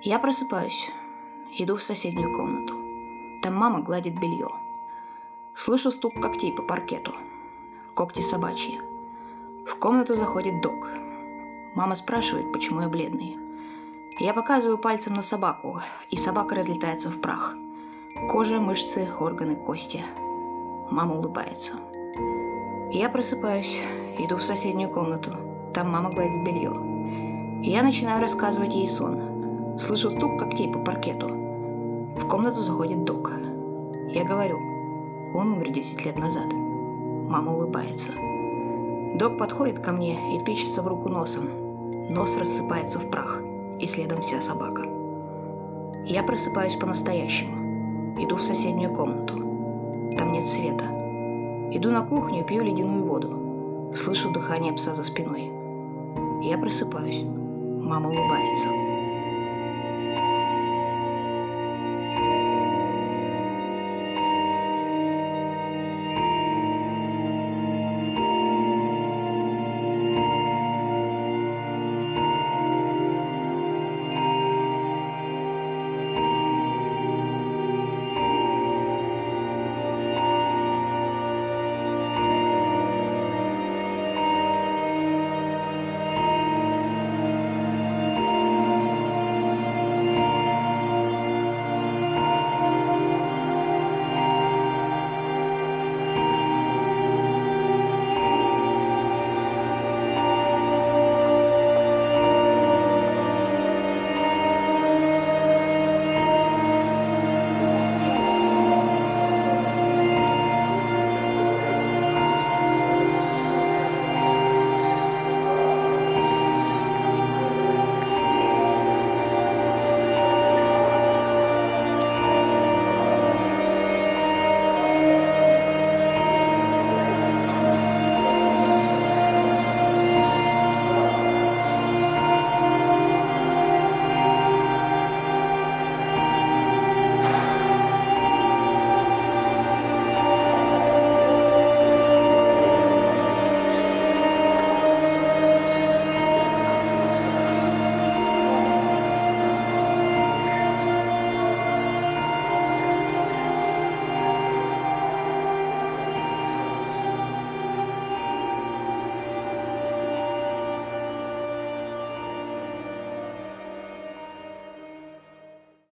Я просыпаюсь, иду в соседнюю комнату. Там мама гладит белье. Слышу стук когтей по паркету. Когти собачьи. В комнату заходит док. Мама спрашивает, почему я бледный. Я показываю пальцем на собаку, и собака разлетается в прах. Кожа, мышцы, органы, кости. Мама улыбается. Я просыпаюсь, иду в соседнюю комнату. Там мама гладит белье. Я начинаю рассказывать ей сон. Слышу стук когтей по паркету. В комнату заходит док. Я говорю, он умер 10 лет назад. Мама улыбается. Док подходит ко мне и тычется в руку носом. Нос рассыпается в прах, и следом вся собака. Я просыпаюсь по-настоящему. Иду в соседнюю комнату. Там нет света. Иду на кухню и пью ледяную воду. Слышу дыхание пса за спиной. Я просыпаюсь. Мама улыбается.